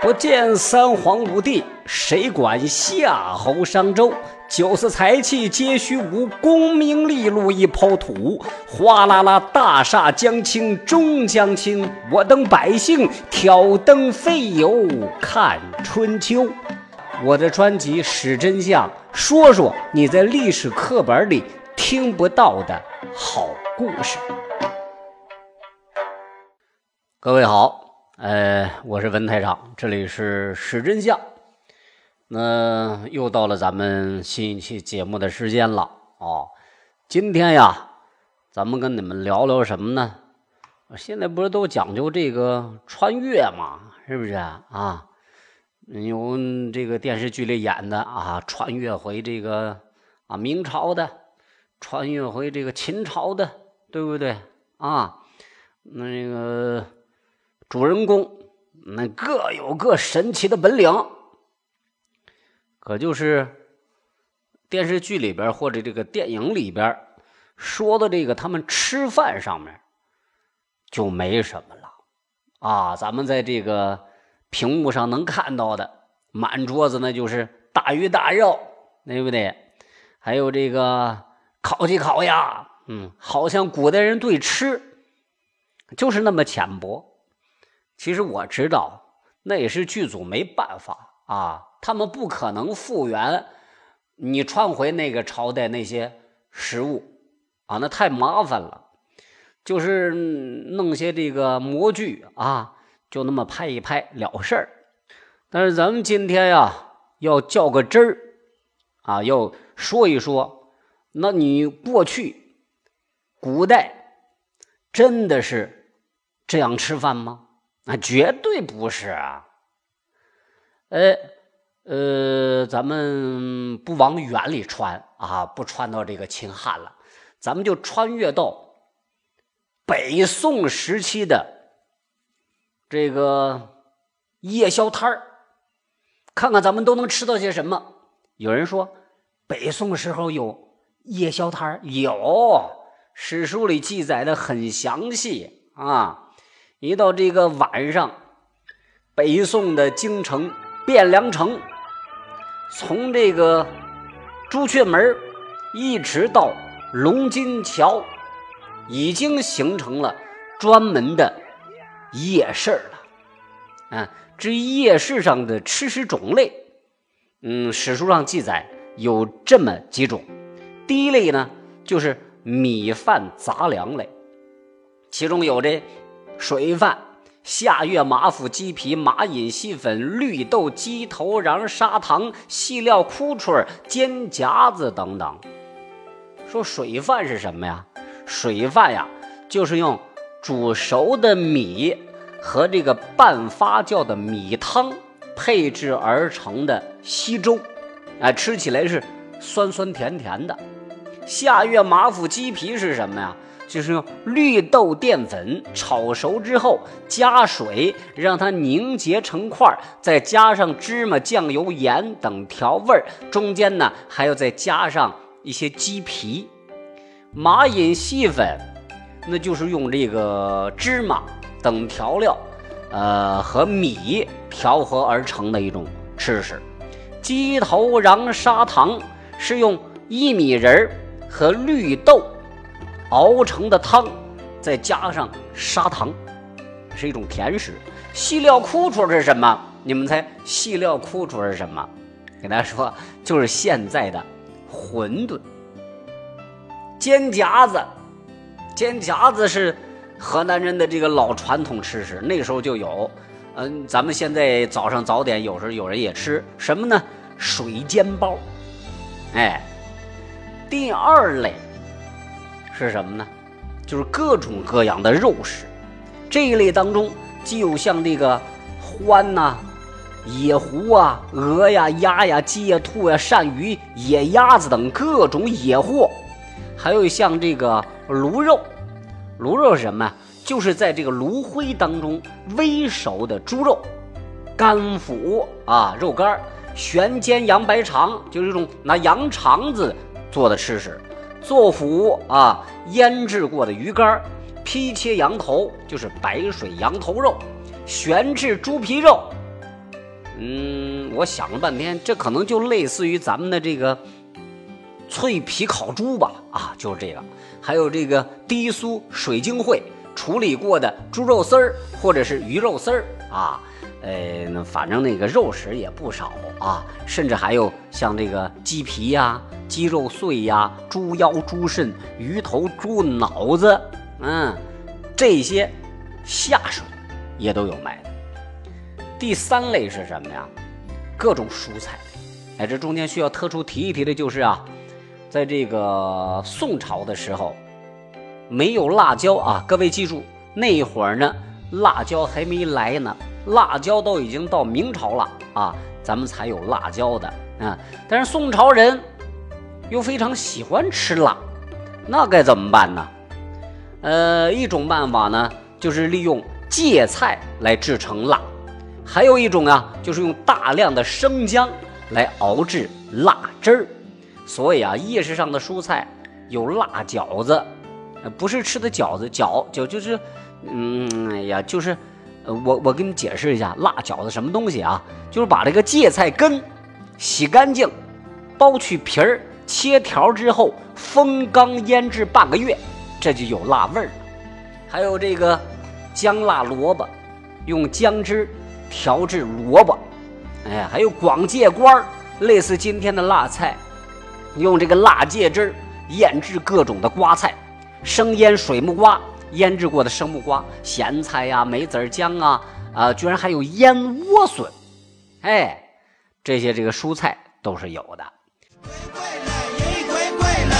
不见三皇五帝，谁管夏侯商周？酒色财气皆虚无，功名利禄一抛土。哗啦啦，大厦将倾终将倾，我等百姓挑灯费油看春秋。我的专辑《史真相》，说说你在历史课本里听不到的好故事。各位好，呃，我是文台长，这里是《史真相》。那又到了咱们新一期节目的时间了啊！今天呀，咱们跟你们聊聊什么呢？现在不是都讲究这个穿越吗？是不是啊？有这个电视剧里演的啊，穿越回这个啊明朝的，穿越回这个秦朝的，对不对啊？那个主人公那各有各神奇的本领，可就是电视剧里边或者这个电影里边说的这个他们吃饭上面就没什么了啊，咱们在这个。屏幕上能看到的满桌子，那就是大鱼大肉，对不对？还有这个烤鸡、烤鸭，嗯，好像古代人对吃就是那么浅薄。其实我知道，那也是剧组没办法啊，他们不可能复原你穿回那个朝代那些食物啊，那太麻烦了。就是弄些这个模具啊。就那么拍一拍了事儿，但是咱们今天呀要较个真儿啊，要说一说，那你过去古代真的是这样吃饭吗？那绝对不是啊！哎，呃，咱们不往远里穿啊，不穿到这个秦汉了，咱们就穿越到北宋时期的。这个夜宵摊儿，看看咱们都能吃到些什么？有人说，北宋时候有夜宵摊儿，有史书里记载的很详细啊。一到这个晚上，北宋的京城汴梁城，从这个朱雀门一直到龙津桥，已经形成了专门的。夜市了，啊，至于夜市上的吃食种类，嗯，史书上记载有这么几种。第一类呢，就是米饭杂粮类，其中有这水饭、下月马腹鸡皮、马饮细粉、绿豆、鸡头瓤、砂糖、细料枯春、煎夹子等等。说水饭是什么呀？水饭呀，就是用。煮熟的米和这个半发酵的米汤配制而成的稀粥，啊，吃起来是酸酸甜甜的。下月马腹鸡皮是什么呀？就是用绿豆淀粉炒熟之后加水，让它凝结成块，再加上芝麻、酱油、盐等调味儿中间呢还要再加上一些鸡皮。马饮细粉。那就是用这个芝麻等调料，呃，和米调和而成的一种吃食。鸡头瓤砂糖是用薏米仁儿和绿豆熬成的汤，再加上砂糖，是一种甜食。细料枯出是什么？你们猜细料枯出是什么？给大家说，就是现在的馄饨、煎夹子。煎夹子是河南人的这个老传统吃食，那时候就有。嗯，咱们现在早上早点有时候有人也吃什么呢？水煎包。哎，第二类是什么呢？就是各种各样的肉食。这一类当中，既有像这个獾呐、野狐啊、鹅呀、鸭呀、鸡呀、兔呀、鳝鱼、野鸭子等各种野货，还有像这个。炉肉，炉肉是什么呀？就是在这个炉灰当中煨熟的猪肉，干腐啊，肉干悬煎羊白肠，就是一种拿羊肠子做的吃食；做腐啊，腌制过的鱼干劈切羊头，就是白水羊头肉；悬制猪皮肉，嗯，我想了半天，这可能就类似于咱们的这个脆皮烤猪吧？啊，就是这个。还有这个低酥水晶烩处理过的猪肉丝儿，或者是鱼肉丝儿啊。呃，反正那个肉食也不少啊，甚至还有像这个鸡皮呀、鸡肉碎呀、猪腰、猪肾、鱼头、猪脑子，嗯，这些下水也都有卖的。第三类是什么呀？各种蔬菜。哎，这中间需要特殊提一提的就是啊，在这个宋朝的时候，没有辣椒啊，各位记住，那会儿呢，辣椒还没来呢。辣椒都已经到明朝了啊，咱们才有辣椒的啊。但是宋朝人又非常喜欢吃辣，那该怎么办呢？呃，一种办法呢，就是利用芥菜来制成辣；还有一种啊，就是用大量的生姜来熬制辣汁儿。所以啊，夜市上的蔬菜有辣饺子，不是吃的饺子，饺就就是，嗯，哎呀，就是。呃我我给你解释一下，辣饺子什么东西啊？就是把这个芥菜根洗干净，剥去皮儿，切条之后封缸腌制半个月，这就有辣味儿了。还有这个姜辣萝卜，用姜汁调制萝卜，哎，还有广芥瓜类似今天的辣菜，用这个辣芥汁腌制各种的瓜菜，生腌水木瓜。腌制过的生木瓜、咸菜呀、梅子姜啊，啊，居然还有腌莴笋，哎，这些这个蔬菜都是有的。回归了，一回归了，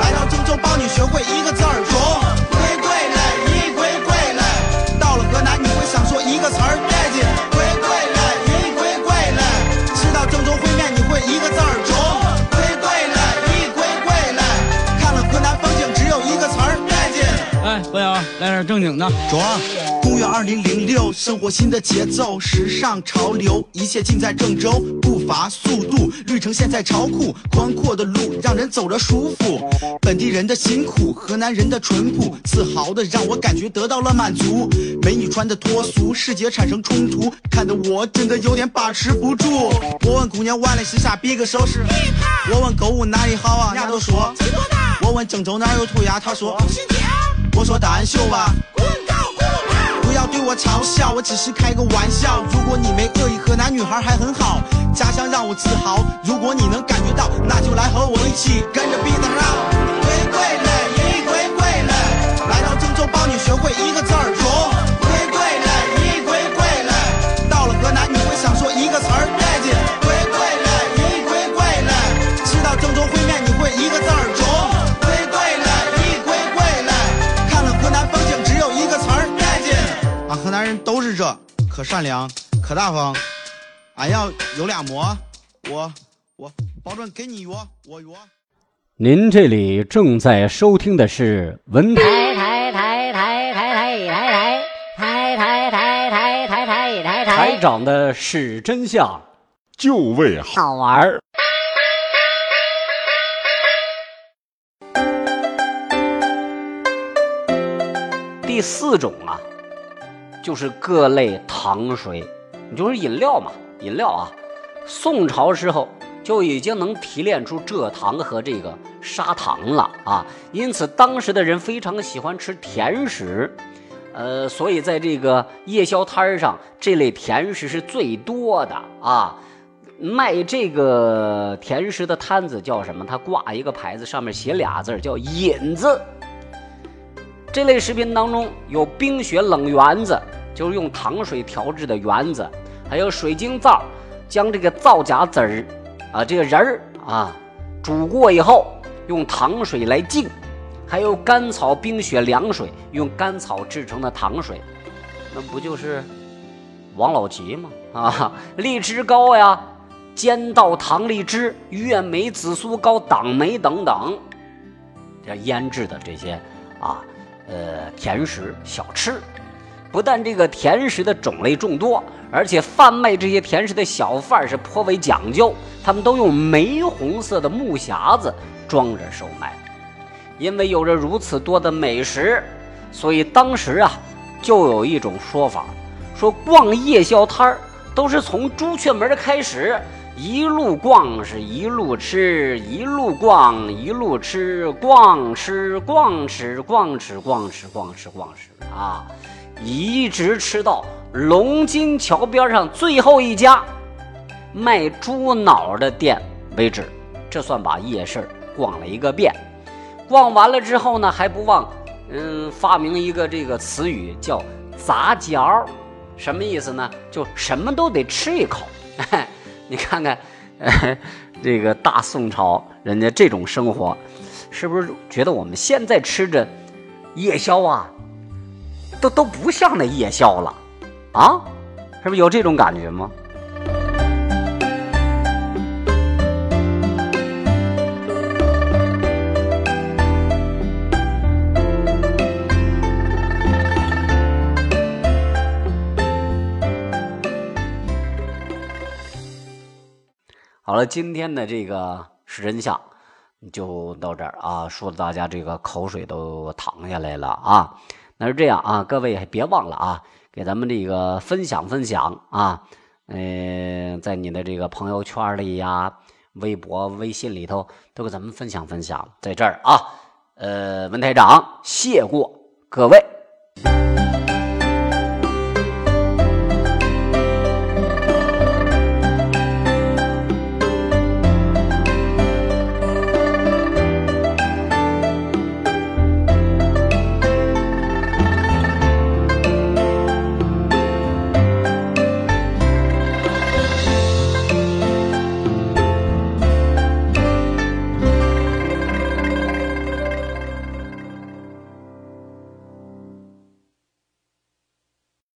来到郑州帮你学会一个字儿“中”。回归了，一回归了，到了河南你会想说一个词儿“带劲”。回归了，一回归了，吃到郑州烩面你会一个字儿“正经的，装。公元二零零六，生活新的节奏，时尚潮流，一切尽在郑州。步伐速度，绿城现在超酷，宽阔的路让人走着舒服。本地人的辛苦，河南人的淳朴，自豪的让我感觉得到了满足。美女穿的脱俗，视觉产生冲突，看得我真的有点把持不住。我问姑娘完了是啥比个手势？我问购物哪里好啊？人家都说。我问郑州哪有涂鸦？他说。我说单秀吧，要对我嘲笑，我只是开个玩笑。如果你没恶意，河南女孩还很好，家乡让我自豪。如果你能感觉到，那就来和我一起跟着 beat。河南人都是这，可善良，可大方。俺要有俩馍，我我保准给你约，我约。您这里正在收听的是文台台台台台台台台台台台台台台台长的是真相，就为好玩儿。第四种啊。就是各类糖水，你就是饮料嘛，饮料啊。宋朝时候就已经能提炼出蔗糖和这个砂糖了啊，因此当时的人非常喜欢吃甜食，呃，所以在这个夜宵摊上，这类甜食是最多的啊。卖这个甜食的摊子叫什么？他挂一个牌子，上面写俩字叫“引子”。这类食品当中有冰雪冷圆子。就是用糖水调制的圆子，还有水晶皂，将这个皂荚籽儿啊，这个仁儿啊，煮过以后用糖水来浸，还有甘草冰雪凉水，用甘草制成的糖水，那不就是王老吉吗？啊，荔枝糕呀，尖稻糖荔枝、月梅紫苏糕、党梅等等，这腌制的这些啊，呃，甜食小吃。不但这个甜食的种类众多，而且贩卖这些甜食的小贩是颇为讲究，他们都用玫红色的木匣子装着售卖。因为有着如此多的美食，所以当时啊，就有一种说法，说逛夜宵摊儿都是从朱雀门开始，一路逛是一路吃，一路逛一路吃，逛吃逛吃逛吃逛吃逛吃逛吃啊，一直吃到龙津桥边上最后一家卖猪脑的店为止，这算把夜市逛了一个遍。逛完了之后呢，还不忘嗯发明一个这个词语叫杂嚼。什么意思呢？就什么都得吃一口。你看看，这个大宋朝人家这种生活，是不是觉得我们现在吃着夜宵啊，都都不像那夜宵了啊？是不是有这种感觉吗？了，今天的这个是真相，就到这儿啊，说的大家这个口水都淌下来了啊。那是这样啊，各位别忘了啊，给咱们这个分享分享啊，嗯，在你的这个朋友圈里呀、微博、微信里头都给咱们分享分享。在这儿啊，呃，文台长谢过各位。